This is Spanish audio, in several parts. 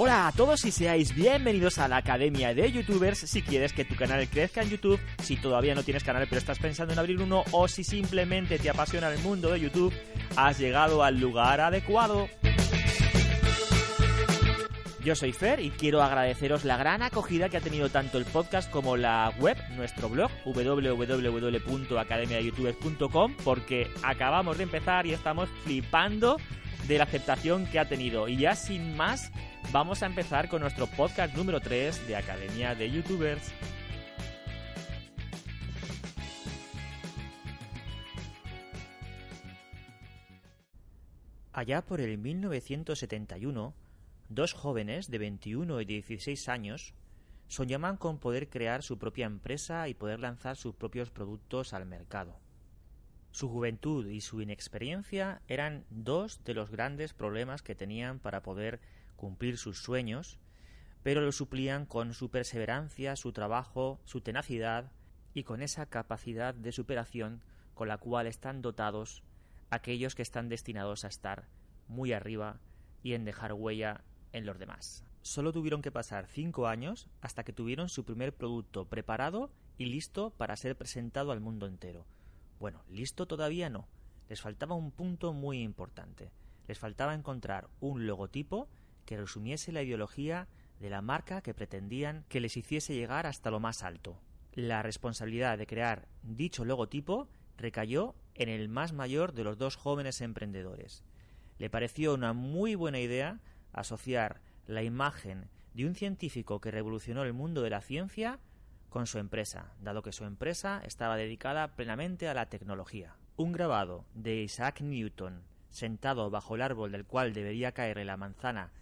Hola a todos y seáis bienvenidos a la Academia de Youtubers. Si quieres que tu canal crezca en YouTube, si todavía no tienes canal pero estás pensando en abrir uno o si simplemente te apasiona el mundo de YouTube, has llegado al lugar adecuado. Yo soy Fer y quiero agradeceros la gran acogida que ha tenido tanto el podcast como la web, nuestro blog, www.academiadeyoutubers.com, porque acabamos de empezar y estamos flipando de la aceptación que ha tenido. Y ya sin más, vamos a empezar con nuestro podcast número 3 de Academia de Youtubers. Allá por el 1971, dos jóvenes de 21 y 16 años soñaban con poder crear su propia empresa y poder lanzar sus propios productos al mercado. Su juventud y su inexperiencia eran dos de los grandes problemas que tenían para poder cumplir sus sueños, pero lo suplían con su perseverancia, su trabajo, su tenacidad y con esa capacidad de superación con la cual están dotados aquellos que están destinados a estar muy arriba y en dejar huella en los demás. Solo tuvieron que pasar cinco años hasta que tuvieron su primer producto preparado y listo para ser presentado al mundo entero. Bueno, listo todavía no. Les faltaba un punto muy importante. Les faltaba encontrar un logotipo que resumiese la ideología de la marca que pretendían que les hiciese llegar hasta lo más alto. La responsabilidad de crear dicho logotipo recayó en el más mayor de los dos jóvenes emprendedores. Le pareció una muy buena idea asociar la imagen de un científico que revolucionó el mundo de la ciencia con su empresa, dado que su empresa estaba dedicada plenamente a la tecnología. Un grabado de Isaac Newton sentado bajo el árbol del cual debería caerle la manzana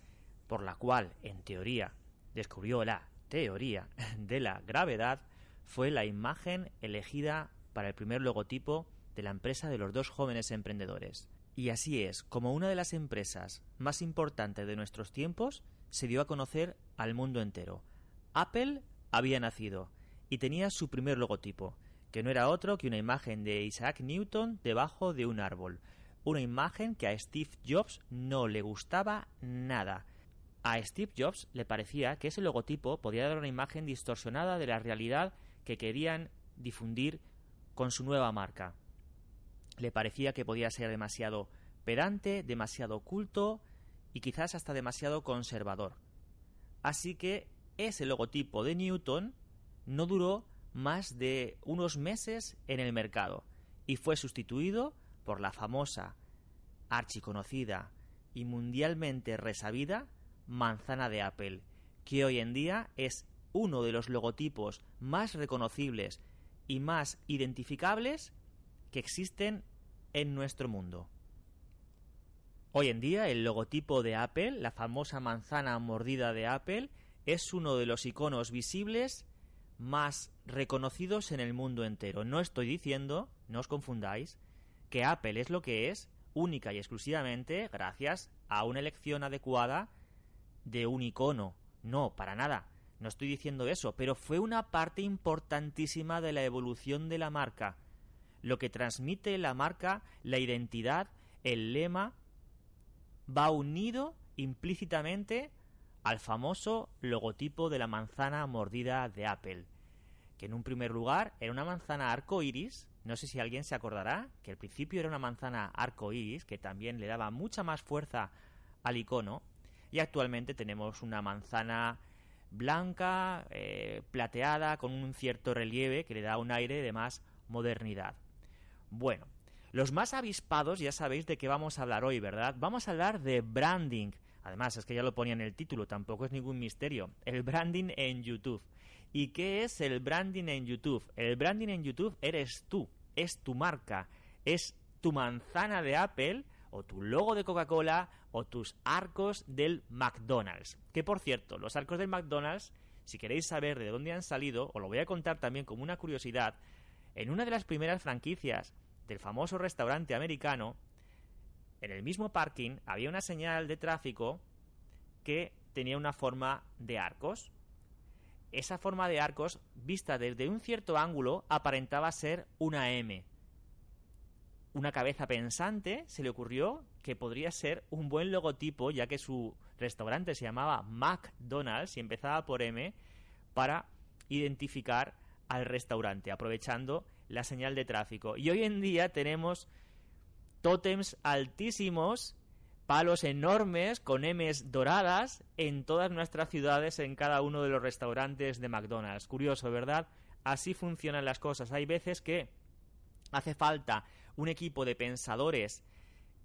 por la cual, en teoría, descubrió la teoría de la gravedad, fue la imagen elegida para el primer logotipo de la empresa de los dos jóvenes emprendedores. Y así es como una de las empresas más importantes de nuestros tiempos se dio a conocer al mundo entero. Apple había nacido y tenía su primer logotipo, que no era otro que una imagen de Isaac Newton debajo de un árbol, una imagen que a Steve Jobs no le gustaba nada. A Steve Jobs le parecía que ese logotipo podía dar una imagen distorsionada de la realidad que querían difundir con su nueva marca le parecía que podía ser demasiado pedante, demasiado culto y quizás hasta demasiado conservador. Así que ese logotipo de Newton no duró más de unos meses en el mercado y fue sustituido por la famosa, archiconocida y mundialmente resabida manzana de Apple, que hoy en día es uno de los logotipos más reconocibles y más identificables que existen en nuestro mundo. Hoy en día el logotipo de Apple, la famosa manzana mordida de Apple, es uno de los iconos visibles más reconocidos en el mundo entero. No estoy diciendo, no os confundáis, que Apple es lo que es única y exclusivamente gracias a una elección adecuada de un icono. No, para nada. No estoy diciendo eso, pero fue una parte importantísima de la evolución de la marca. Lo que transmite la marca, la identidad, el lema, va unido implícitamente al famoso logotipo de la manzana mordida de Apple, que en un primer lugar era una manzana arco iris. No sé si alguien se acordará que al principio era una manzana arco iris, que también le daba mucha más fuerza al icono, y actualmente tenemos una manzana blanca, eh, plateada, con un cierto relieve que le da un aire de más modernidad. Bueno, los más avispados ya sabéis de qué vamos a hablar hoy, ¿verdad? Vamos a hablar de branding. Además, es que ya lo ponía en el título, tampoco es ningún misterio. El branding en YouTube. ¿Y qué es el branding en YouTube? El branding en YouTube eres tú, es tu marca, es tu manzana de Apple o tu logo de Coca-Cola o tus arcos del McDonald's. Que por cierto, los arcos del McDonald's, si queréis saber de dónde han salido, os lo voy a contar también como una curiosidad, en una de las primeras franquicias del famoso restaurante americano, en el mismo parking había una señal de tráfico que tenía una forma de arcos. Esa forma de arcos, vista desde un cierto ángulo, aparentaba ser una M. una cabeza pensante se le ocurrió que podría ser un buen logotipo, ya que su restaurante se llamaba McDonald's y empezaba por M, para identificar al restaurante, aprovechando la señal de tráfico. Y hoy en día tenemos tótems altísimos, palos enormes con M's doradas en todas nuestras ciudades, en cada uno de los restaurantes de McDonald's. Curioso, ¿verdad? Así funcionan las cosas. Hay veces que hace falta un equipo de pensadores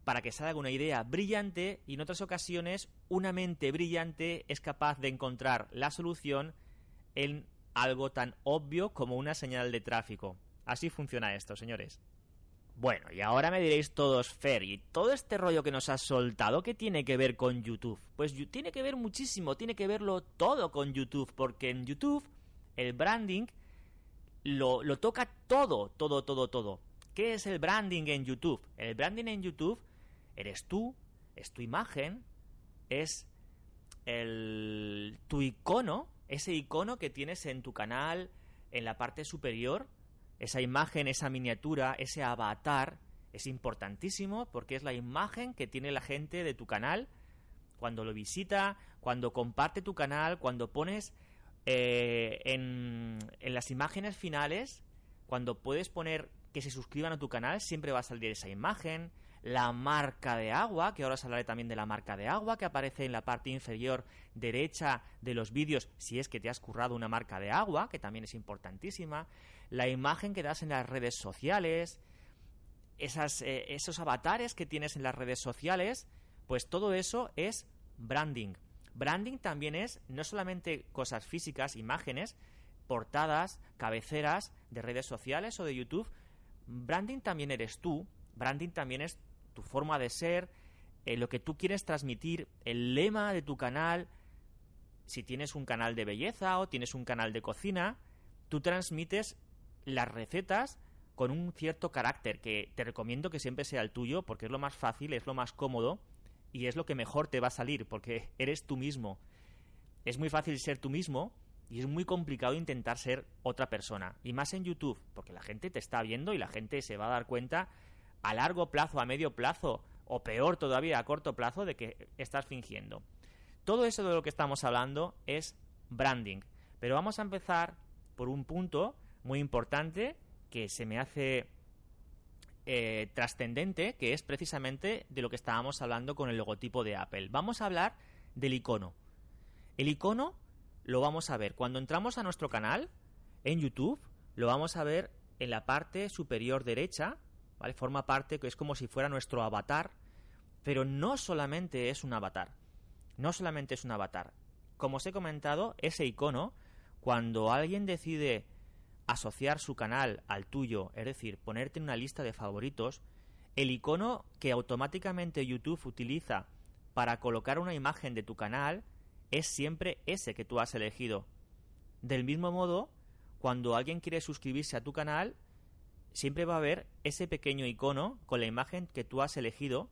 para que salga una idea brillante y en otras ocasiones una mente brillante es capaz de encontrar la solución en algo tan obvio como una señal de tráfico. Así funciona esto, señores. Bueno, y ahora me diréis todos, Fer, ¿y todo este rollo que nos has soltado qué tiene que ver con YouTube? Pues tiene que ver muchísimo, tiene que verlo todo con YouTube, porque en YouTube el branding lo, lo toca todo, todo, todo, todo. ¿Qué es el branding en YouTube? El branding en YouTube eres tú, es tu imagen, es el, tu icono, ese icono que tienes en tu canal, en la parte superior, esa imagen, esa miniatura, ese avatar, es importantísimo porque es la imagen que tiene la gente de tu canal cuando lo visita, cuando comparte tu canal, cuando pones eh, en, en las imágenes finales, cuando puedes poner que se suscriban a tu canal, siempre va a salir esa imagen, la marca de agua, que ahora os hablaré también de la marca de agua que aparece en la parte inferior derecha de los vídeos, si es que te has currado una marca de agua, que también es importantísima, la imagen que das en las redes sociales, eh, esos avatares que tienes en las redes sociales, pues todo eso es branding. Branding también es no solamente cosas físicas, imágenes, portadas, cabeceras de redes sociales o de YouTube, Branding también eres tú, branding también es tu forma de ser, eh, lo que tú quieres transmitir, el lema de tu canal, si tienes un canal de belleza o tienes un canal de cocina, tú transmites las recetas con un cierto carácter que te recomiendo que siempre sea el tuyo porque es lo más fácil, es lo más cómodo y es lo que mejor te va a salir porque eres tú mismo. Es muy fácil ser tú mismo y es muy complicado intentar ser otra persona. Y más en YouTube, porque la gente te está viendo y la gente se va a dar cuenta a largo plazo, a medio plazo, o peor todavía, a corto plazo, de que estás fingiendo. Todo eso de lo que estamos hablando es branding. Pero vamos a empezar por un punto muy importante que se me hace eh, trascendente, que es precisamente de lo que estábamos hablando con el logotipo de Apple. Vamos a hablar del icono. El icono lo vamos a ver. Cuando entramos a nuestro canal en YouTube, lo vamos a ver en la parte superior derecha, ¿vale? Forma parte que es como si fuera nuestro avatar, pero no solamente es un avatar. No solamente es un avatar. Como os he comentado, ese icono, cuando alguien decide asociar su canal al tuyo, es decir, ponerte en una lista de favoritos, el icono que automáticamente YouTube utiliza para colocar una imagen de tu canal es siempre ese que tú has elegido. Del mismo modo, cuando alguien quiere suscribirse a tu canal, siempre va a haber ese pequeño icono con la imagen que tú has elegido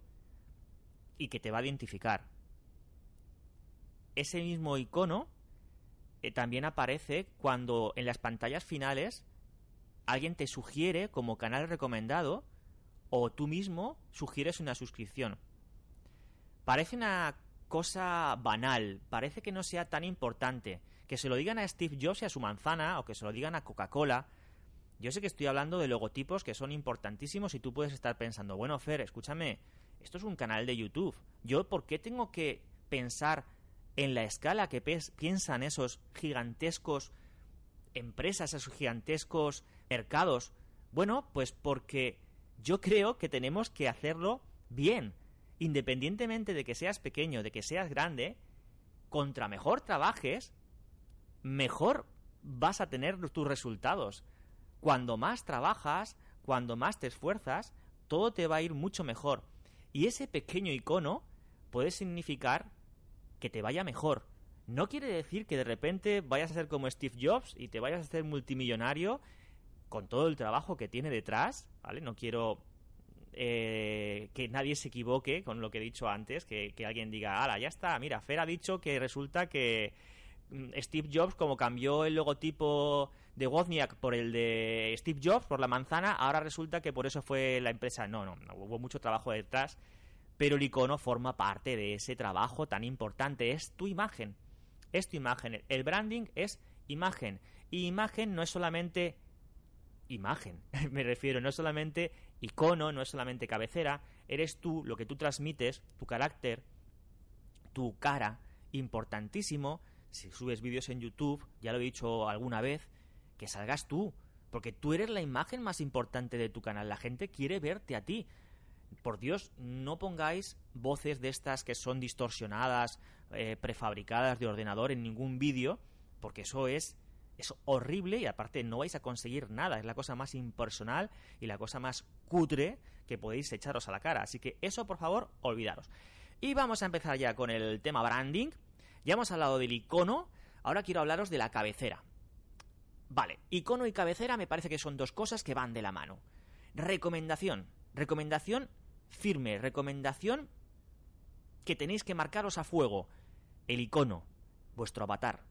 y que te va a identificar. Ese mismo icono eh, también aparece cuando en las pantallas finales alguien te sugiere como canal recomendado o tú mismo sugieres una suscripción. Parece una cosa banal, parece que no sea tan importante. Que se lo digan a Steve Jobs y a su manzana, o que se lo digan a Coca-Cola. Yo sé que estoy hablando de logotipos que son importantísimos y tú puedes estar pensando, bueno, Fer, escúchame, esto es un canal de YouTube. ¿Yo por qué tengo que pensar en la escala que piensan esos gigantescos empresas, esos gigantescos mercados? Bueno, pues porque yo creo que tenemos que hacerlo bien independientemente de que seas pequeño, de que seas grande, contra mejor trabajes, mejor vas a tener tus resultados. Cuando más trabajas, cuando más te esfuerzas, todo te va a ir mucho mejor. Y ese pequeño icono puede significar que te vaya mejor. No quiere decir que de repente vayas a ser como Steve Jobs y te vayas a hacer multimillonario con todo el trabajo que tiene detrás, ¿vale? No quiero eh, que nadie se equivoque con lo que he dicho antes, que, alguien diga, ala, ya está, mira, Fer ha dicho que resulta que, mm, Steve Jobs, como cambió el logotipo de Wozniak por el de Steve Jobs, por la manzana, ahora resulta que por eso fue la empresa. No, no, no hubo mucho trabajo detrás, pero el icono forma parte de ese trabajo tan importante. Es tu imagen. Es tu imagen. El branding es imagen. Y imagen no es solamente imagen. Me refiero, no es solamente icono, no es solamente cabecera. Eres tú, lo que tú transmites, tu carácter, tu cara. Importantísimo. Si subes vídeos en YouTube, ya lo he dicho alguna vez, que salgas tú. Porque tú eres la imagen más importante de tu canal. La gente quiere verte a ti. Por Dios, no pongáis voces de estas que son distorsionadas, eh, prefabricadas de ordenador en ningún vídeo, porque eso es es horrible y aparte no vais a conseguir nada. Es la cosa más impersonal y la cosa más cutre que podéis echaros a la cara. Así que eso, por favor, olvidaros. Y vamos a empezar ya con el tema branding. Ya hemos hablado del icono. Ahora quiero hablaros de la cabecera. Vale, icono y cabecera me parece que son dos cosas que van de la mano. Recomendación. Recomendación firme. Recomendación que tenéis que marcaros a fuego. El icono. Vuestro avatar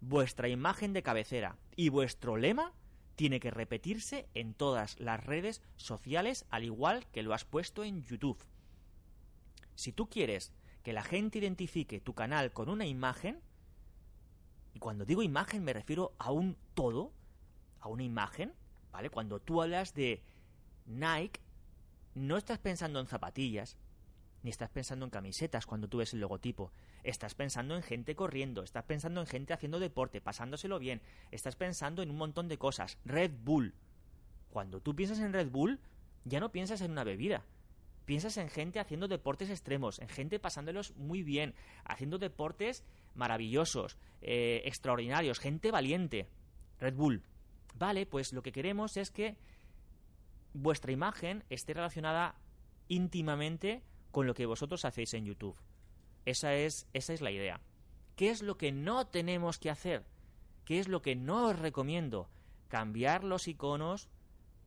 vuestra imagen de cabecera y vuestro lema tiene que repetirse en todas las redes sociales al igual que lo has puesto en YouTube. Si tú quieres que la gente identifique tu canal con una imagen, y cuando digo imagen me refiero a un todo, a una imagen, ¿vale? Cuando tú hablas de Nike, no estás pensando en zapatillas, ni estás pensando en camisetas cuando tú ves el logotipo. Estás pensando en gente corriendo, estás pensando en gente haciendo deporte, pasándoselo bien, estás pensando en un montón de cosas. Red Bull. Cuando tú piensas en Red Bull, ya no piensas en una bebida. Piensas en gente haciendo deportes extremos, en gente pasándolos muy bien, haciendo deportes maravillosos, eh, extraordinarios, gente valiente. Red Bull. Vale, pues lo que queremos es que vuestra imagen esté relacionada íntimamente con lo que vosotros hacéis en YouTube. Esa es, esa es la idea. ¿Qué es lo que no tenemos que hacer? ¿Qué es lo que no os recomiendo? Cambiar los iconos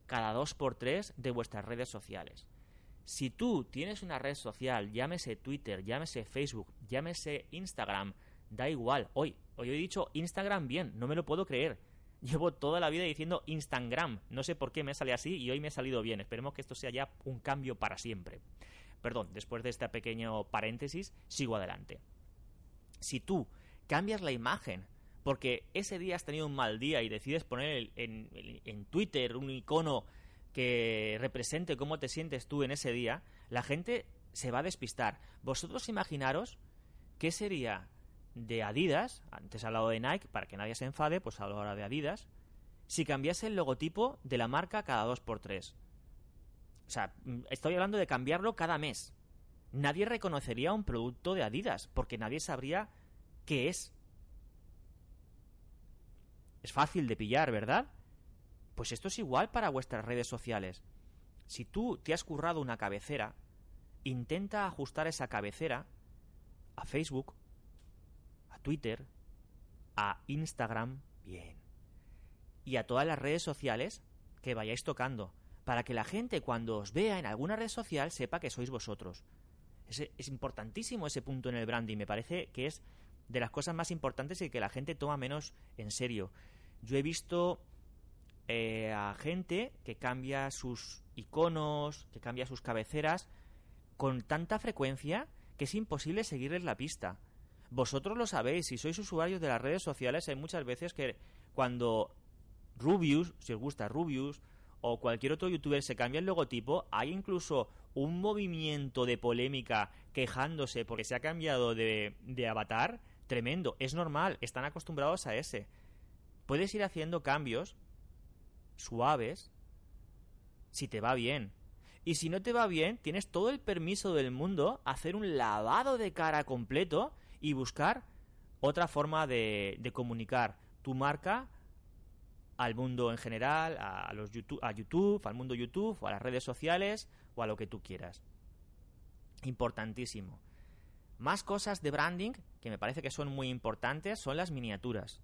cada dos por tres de vuestras redes sociales. Si tú tienes una red social, llámese Twitter, llámese Facebook, llámese Instagram, da igual. Hoy, hoy he dicho Instagram bien, no me lo puedo creer. Llevo toda la vida diciendo Instagram, no sé por qué me sale así y hoy me ha salido bien. Esperemos que esto sea ya un cambio para siempre. Perdón, después de este pequeño paréntesis, sigo adelante. Si tú cambias la imagen porque ese día has tenido un mal día y decides poner en, en, Twitter un icono que represente cómo te sientes tú en ese día, la gente se va a despistar. Vosotros imaginaros qué sería de Adidas, antes he hablado de Nike, para que nadie se enfade, pues hablo ahora de Adidas, si cambiase el logotipo de la marca cada dos por tres. O sea, mm, estoy hablando de cambiarlo cada mes. Nadie reconocería un producto de Adidas porque nadie sabría qué es. Es fácil de pillar, ¿verdad? Pues esto es igual para vuestras redes sociales. Si tú te has currado una cabecera, intenta ajustar esa cabecera a Facebook, Twitter, a Instagram, bien, y a todas las redes sociales que vayáis tocando para que la gente cuando os vea en alguna red social sepa que sois vosotros. Es, importantísimo ese punto en el branding, me parece que es de las cosas más importantes y que la gente toma menos en serio. Yo he visto eh, a gente que cambia sus iconos, que cambia sus cabeceras con tanta frecuencia que es imposible seguirles la pista. Vosotros lo sabéis, si sois usuarios de las redes sociales, hay muchas veces que cuando Rubius, si os gusta Rubius, o cualquier otro youtuber se cambia el logotipo, hay incluso un movimiento de polémica quejándose porque se ha cambiado de, de avatar tremendo. Es normal, están acostumbrados a ese. Puedes ir haciendo cambios suaves si te va bien. Y si no te va bien, tienes todo el permiso del mundo a hacer un lavado de cara completo y buscar otra forma de, comunicar tu marca al mundo en general, a, los YouTube, a YouTube, al mundo YouTube, o a las redes sociales, o a lo que tú quieras. Importantísimo. Más cosas de branding que me parece que son muy importantes son las miniaturas.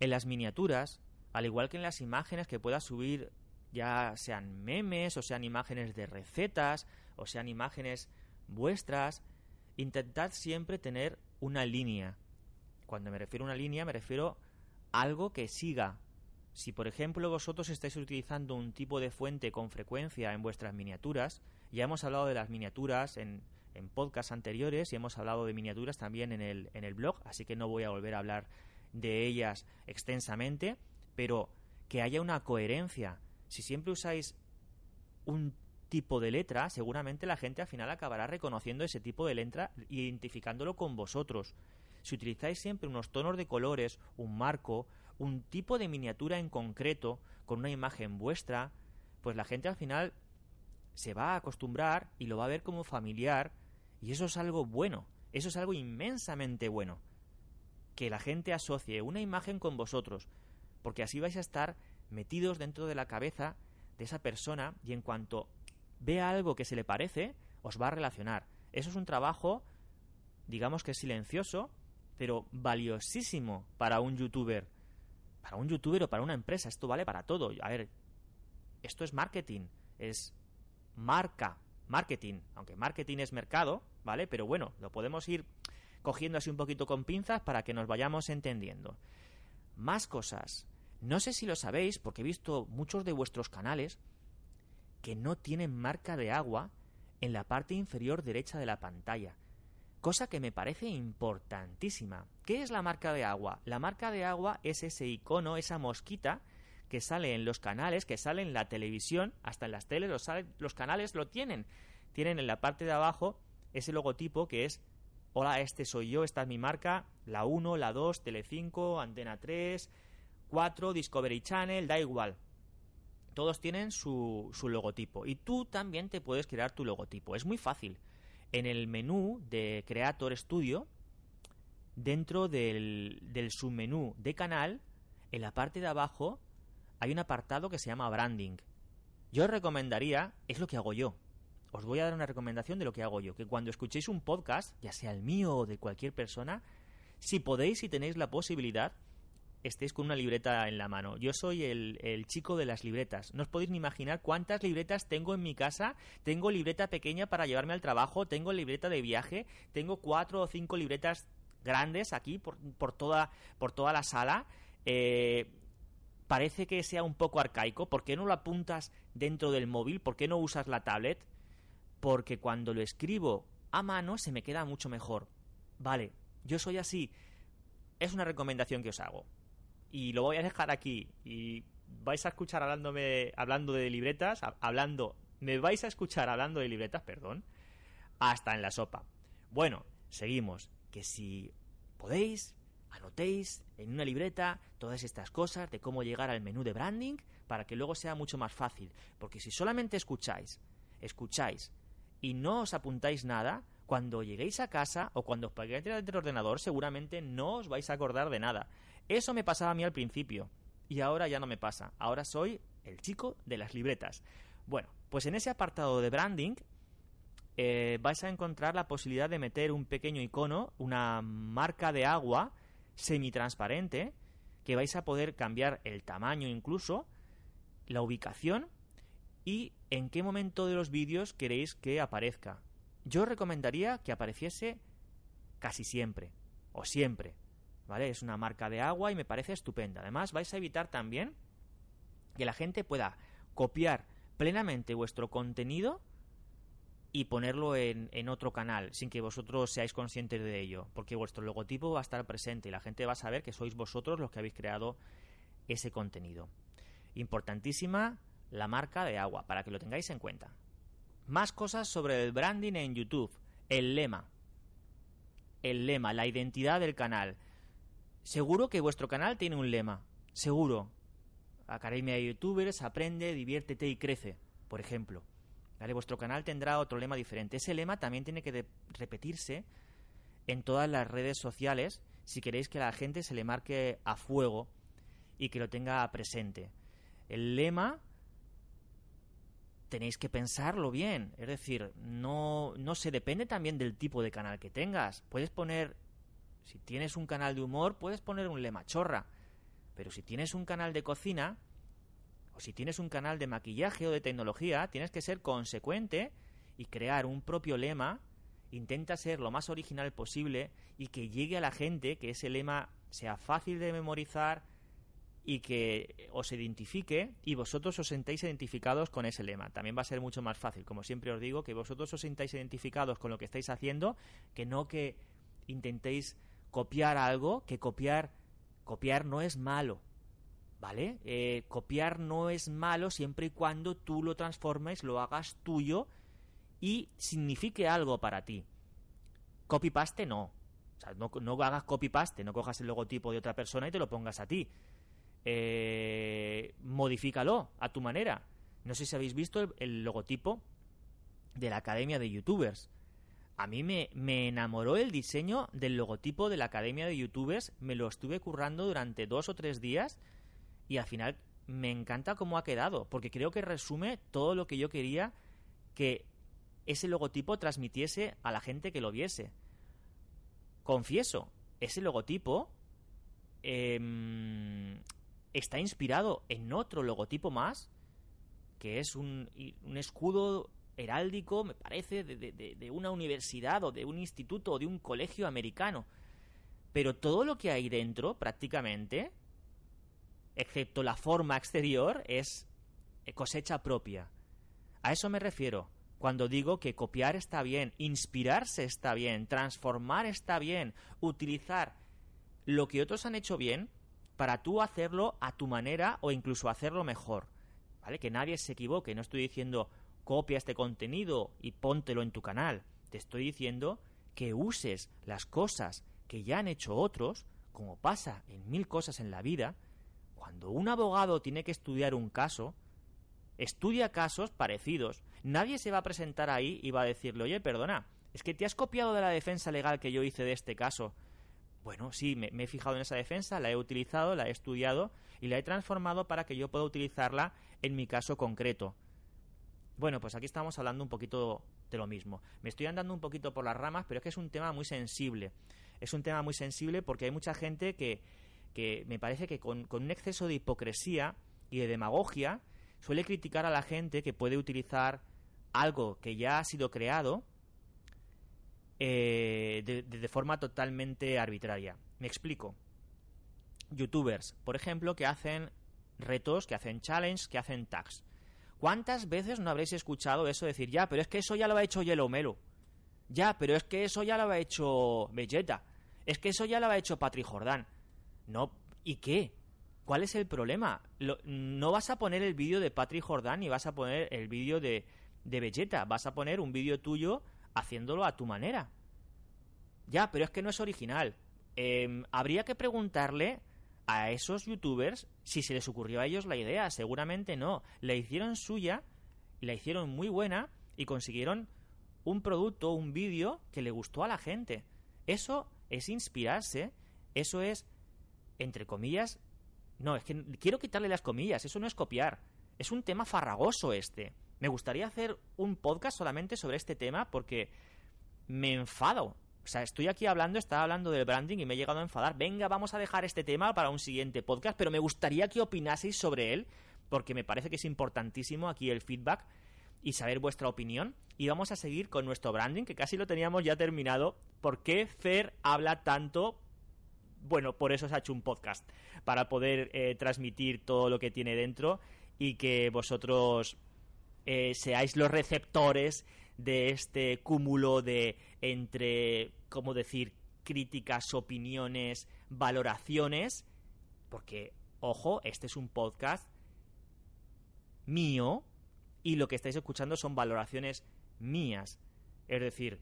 En las miniaturas, al igual que en las imágenes que puedas subir, ya sean memes, o sean imágenes de recetas, o sean imágenes vuestras, intentad siempre tener una línea. Cuando me refiero a una línea, me refiero a algo que siga. Si, por ejemplo, vosotros estáis utilizando un tipo de fuente con frecuencia en vuestras miniaturas, ya hemos hablado de las miniaturas en, en podcasts anteriores y hemos hablado de miniaturas también en el, en el blog, así que no voy a volver a hablar de ellas extensamente, pero que haya una coherencia. Si siempre usáis un tipo de letra, seguramente la gente al final acabará reconociendo ese tipo de letra e identificándolo con vosotros. Si utilizáis siempre unos tonos de colores, un marco, un tipo de miniatura en concreto, con una imagen vuestra, pues la gente al final se va a acostumbrar y lo va a ver como familiar y eso es algo bueno, eso es algo inmensamente bueno. Que la gente asocie una imagen con vosotros, porque así vais a estar metidos dentro de la cabeza de esa persona y en cuanto vea algo que se le parece, os va a relacionar. Eso es un trabajo, digamos que silencioso, pero valiosísimo para un youtuber. Para un youtuber o para una empresa, esto vale para todo. A ver, esto es marketing, es marca, marketing. Aunque marketing es mercado, ¿vale? Pero bueno, lo podemos ir cogiendo así un poquito con pinzas para que nos vayamos entendiendo. Más cosas. No sé si lo sabéis, porque he visto muchos de vuestros canales que no tienen marca de agua en la parte inferior derecha de la pantalla. Cosa que me parece importantísima. ¿Qué es la marca de agua? La marca de agua es ese icono, esa mosquita que sale en los canales, que sale en la televisión, hasta en las teles los, los canales lo tienen. Tienen en la parte de abajo ese logotipo que es Hola, este soy yo, esta es mi marca, la 1, la 2, Telecinco, Antena 3, 4, Discovery Channel, da igual. Todos tienen su, su logotipo y tú también te puedes crear tu logotipo. Es muy fácil. En el menú de Creator Studio, dentro del, del submenú de canal, en la parte de abajo hay un apartado que se llama branding. Yo os recomendaría, es lo que hago yo, os voy a dar una recomendación de lo que hago yo, que cuando escuchéis un podcast, ya sea el mío o de cualquier persona, si podéis y tenéis la posibilidad, estéis con una libreta en la mano. Yo soy el, chico de las libretas. No os podéis ni imaginar cuántas libretas tengo en mi casa. Tengo libreta pequeña para llevarme al trabajo, tengo libreta de viaje, tengo cuatro o cinco libretas grandes aquí por, por, toda, por toda la sala. Eh, parece que sea un poco arcaico. ¿Por qué no lo apuntas dentro del móvil? ¿Por qué no usas la tablet? porque cuando lo escribo a mano se me queda mucho mejor. Vale, yo soy así. Es una recomendación que os hago. Y lo voy a dejar aquí. Y vais a escuchar hablándome, hablando de libretas, hablando, me vais a escuchar hablando de libretas, perdón, hasta en la sopa. Bueno, seguimos. Que si podéis, anotéis en una libreta todas estas cosas de cómo llegar al menú de branding para que luego sea mucho más fácil. Porque si solamente escucháis, escucháis y no os apuntáis nada, cuando lleguéis a casa o cuando os paguéis del ordenador seguramente no os vais a acordar de nada. Eso me pasaba a mí al principio y ahora ya no me pasa. Ahora soy el chico de las libretas. Bueno, pues en ese apartado de branding eh, vais a encontrar la posibilidad de meter un pequeño icono, una marca de agua semitransparente, que vais a poder cambiar el tamaño incluso, la ubicación y en qué momento de los vídeos queréis que aparezca. Yo recomendaría que apareciese casi siempre, o siempre, ¿vale? Es una marca de agua y me parece estupenda. Además, vais a evitar también que la gente pueda copiar plenamente vuestro contenido y ponerlo en, en, otro canal sin que vosotros seáis conscientes de ello, porque vuestro logotipo va a estar presente y la gente va a saber que sois vosotros los que habéis creado ese contenido. Importantísima la marca de agua, para que lo tengáis en cuenta. Más cosas sobre el branding en YouTube. El lema. El lema, la identidad del canal. Seguro que vuestro canal tiene un lema. Seguro. Academia de Youtubers, aprende, diviértete y crece, por ejemplo. ¿Vale? Vuestro canal tendrá otro lema diferente. Ese lema también tiene que repetirse en todas las redes sociales si queréis que la gente se le marque a fuego y que lo tenga presente. El lema tenéis que pensarlo bien. Es decir, no, no se depende también del tipo de canal que tengas. Puedes poner, si tienes un canal de humor, puedes poner un lema chorra. Pero si tienes un canal de cocina, o si tienes un canal de maquillaje o de tecnología, tienes que ser consecuente y crear un propio lema intenta ser lo más original posible y que llegue a la gente, que ese lema sea fácil de memorizar y que os identifique y vosotros os sentáis identificados con ese lema. También va a ser mucho más fácil, como siempre os digo, que vosotros os sentáis identificados con lo que estáis haciendo, que no que intentéis copiar algo, que copiar copiar no es malo, ¿vale? Eh, copiar no es malo siempre y cuando tú lo transformes, lo hagas tuyo y signifique algo para ti. Copy-paste no. O sea, no, no hagas copy-paste, no cojas el logotipo de otra persona y te lo pongas a ti. Eh, modifícalo a tu manera. No sé si habéis visto el, logotipo de la Academia de Youtubers. A mí me, me, enamoró el diseño del logotipo de la Academia de Youtubers. Me lo estuve currando durante dos o tres días y al final me encanta cómo ha quedado, porque creo que resume todo lo que yo quería que ese logotipo transmitiese a la gente que lo viese. Confieso, ese logotipo em, está inspirado en otro logotipo más, que es un, un escudo heráldico, me parece, de, de, de, una universidad o de un instituto o de un colegio americano. Pero todo lo que hay dentro, prácticamente, excepto la forma exterior, es cosecha propia. A eso me refiero. Cuando digo que copiar está bien, inspirarse está bien, transformar está bien, utilizar lo que otros han hecho bien para tú hacerlo a tu manera o incluso hacerlo mejor. ¿Vale? Que nadie se equivoque, no estoy diciendo copia este contenido y póntelo en tu canal. Te estoy diciendo que uses las cosas que ya han hecho otros, como pasa en mil cosas en la vida, cuando un abogado tiene que estudiar un caso, estudia casos parecidos. Nadie se va a presentar ahí y va a decirle, oye, perdona, es que te has copiado de la defensa legal que yo hice de este caso. Bueno, sí, me, he fijado en esa defensa, la he utilizado, la he estudiado y la he transformado para que yo pueda utilizarla en mi caso concreto. Bueno, pues aquí estamos hablando un poquito de lo mismo. Me estoy andando un poquito por las ramas, pero es que es un tema muy sensible. Es un tema muy sensible porque hay mucha gente que, que me parece que con, con un exceso de hipocresía y de demagogia suele criticar a la gente que puede utilizar algo que ya ha sido creado eh, de, forma totalmente arbitraria. Me explico. Youtubers, por ejemplo, que hacen retos, que hacen challenges, que hacen tags. ¿Cuántas veces no habréis escuchado eso decir, ya, pero es que eso ya lo ha hecho Yellow Melo? Ya, pero es que eso ya lo ha hecho Vegeta. Es que eso ya lo ha hecho Patrick Jordan. No, ¿y qué? ¿Cuál es el problema? no vas a poner el vídeo de Patrick Jordan y vas a poner el vídeo de, de. Vas a poner un vídeo tuyo haciéndolo a tu manera. Ya, pero es que no es original. Em, habría que preguntarle a esos youtubers si se les ocurrió a ellos la idea. Seguramente no. La hicieron suya, la hicieron muy buena y consiguieron un producto, un vídeo que le gustó a la gente. Eso es inspirarse, eso es, entre comillas, no, es que quiero quitarle las comillas, eso no es copiar. Es un tema farragoso este. Me gustaría hacer un podcast solamente sobre este tema porque me enfado. Sea, estoy aquí hablando, estaba hablando del branding y me he llegado a enfadar. Venga, vamos a dejar este tema para un siguiente podcast, pero me gustaría que opinaseis sobre él porque me parece que es importantísimo aquí el feedback y saber vuestra opinión. Y vamos a seguir con nuestro branding, que casi lo teníamos ya terminado. ¿Por qué Fer habla tanto bueno, por eso se ha hecho un podcast, para poder eh, transmitir todo lo que tiene dentro y que vosotros eh, seáis los receptores de este cúmulo de entre, ¿cómo decir?, críticas, opiniones, valoraciones, porque, ojo, este es un podcast mío y lo que estáis escuchando son valoraciones mías. Es decir,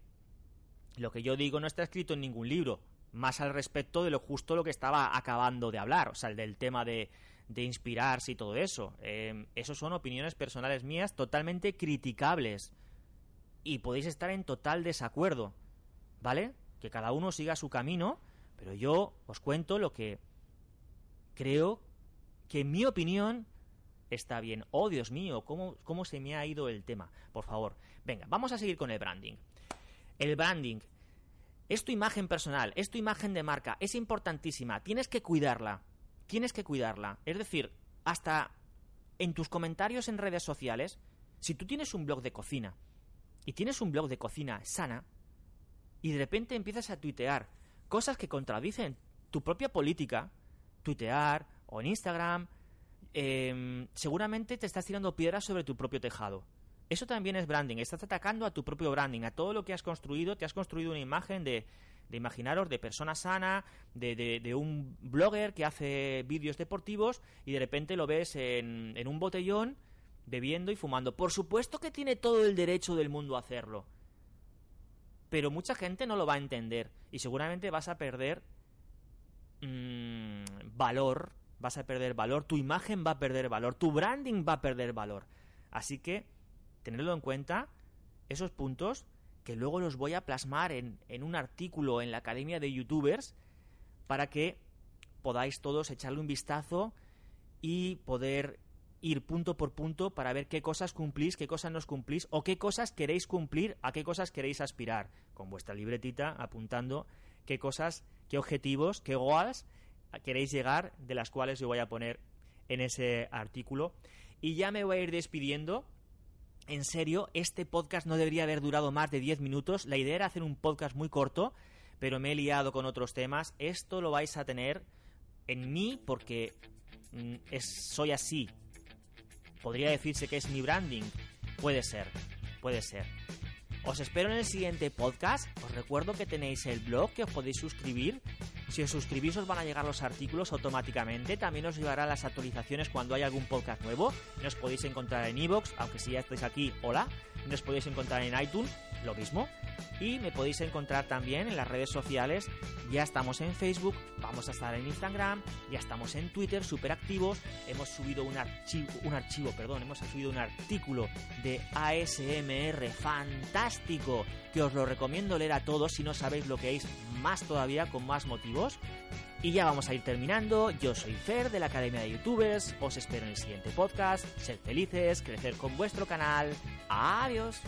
lo que yo digo no está escrito en ningún libro, más al respecto de lo justo lo que estaba acabando de hablar, o sea, el del tema de, de inspirarse y todo eso. Eh, eso son opiniones personales mías totalmente criticables y podéis estar en total desacuerdo, ¿vale? Que cada uno siga su camino, pero yo os cuento lo que creo que en mi opinión está bien. Oh, Dios mío, ¿cómo, cómo se me ha ido el tema. Por favor, venga, vamos a seguir con el branding. El branding es tu imagen personal, es tu imagen de marca, es importantísima, tienes que cuidarla, tienes que cuidarla. Es decir, hasta en tus comentarios en redes sociales, si tú tienes un blog de cocina y tienes un blog de cocina sana, y de repente empiezas a tuitear cosas que contradicen tu propia política, tuitear o en Instagram, em, seguramente te estás tirando piedras sobre tu propio tejado. Eso también es branding, estás atacando a tu propio branding, a todo lo que has construido, te has construido una imagen de, de imaginaros, de persona sana, de, de, un blogger que hace vídeos deportivos y de repente lo ves en, en un botellón bebiendo y fumando. Por supuesto que tiene todo el derecho del mundo a hacerlo. Pero mucha gente no lo va a entender y seguramente vas a perder mmm, valor, vas a perder valor, tu imagen va a perder valor, tu branding va a perder valor. Así que, tenerlo en cuenta, esos puntos que luego los voy a plasmar en, en un artículo en la Academia de Youtubers para que podáis todos echarle un vistazo y poder ir punto por punto para ver qué cosas cumplís, qué cosas no cumplís o qué cosas queréis cumplir, a qué cosas queréis aspirar, con vuestra libretita apuntando qué cosas, qué objetivos, qué goals queréis llegar, de las cuales yo voy a poner en ese artículo. Y ya me voy a ir despidiendo. En serio, este podcast no debería haber durado más de 10 minutos. La idea era hacer un podcast muy corto, pero me he liado con otros temas. Esto lo vais a tener en mí porque mm, soy así, ¿Podría decirse que es mi branding? Puede ser, puede ser. Os espero en el siguiente podcast. Os recuerdo que tenéis el blog que os podéis suscribir. Si os suscribís os van a llegar los artículos automáticamente. También os llegará las actualizaciones cuando hay algún podcast nuevo. Nos podéis encontrar en iVoox, aunque si ya estáis aquí, hola. Nos podéis encontrar en iTunes, lo mismo. Y me podéis encontrar también en las redes sociales. Ya estamos en Facebook, vamos a estar en Instagram, ya estamos en Twitter, súper activos. Hemos subido un archivo, un archivo, perdón, hemos subido un artículo de ASMR fantástico que os lo recomiendo leer a todos si no sabéis lo que es más todavía con más motivos. Y ya vamos a ir terminando. Yo soy Fer de la Academia de Youtubers. Os espero en el siguiente podcast. Ser felices, crecer con vuestro canal. Adiós.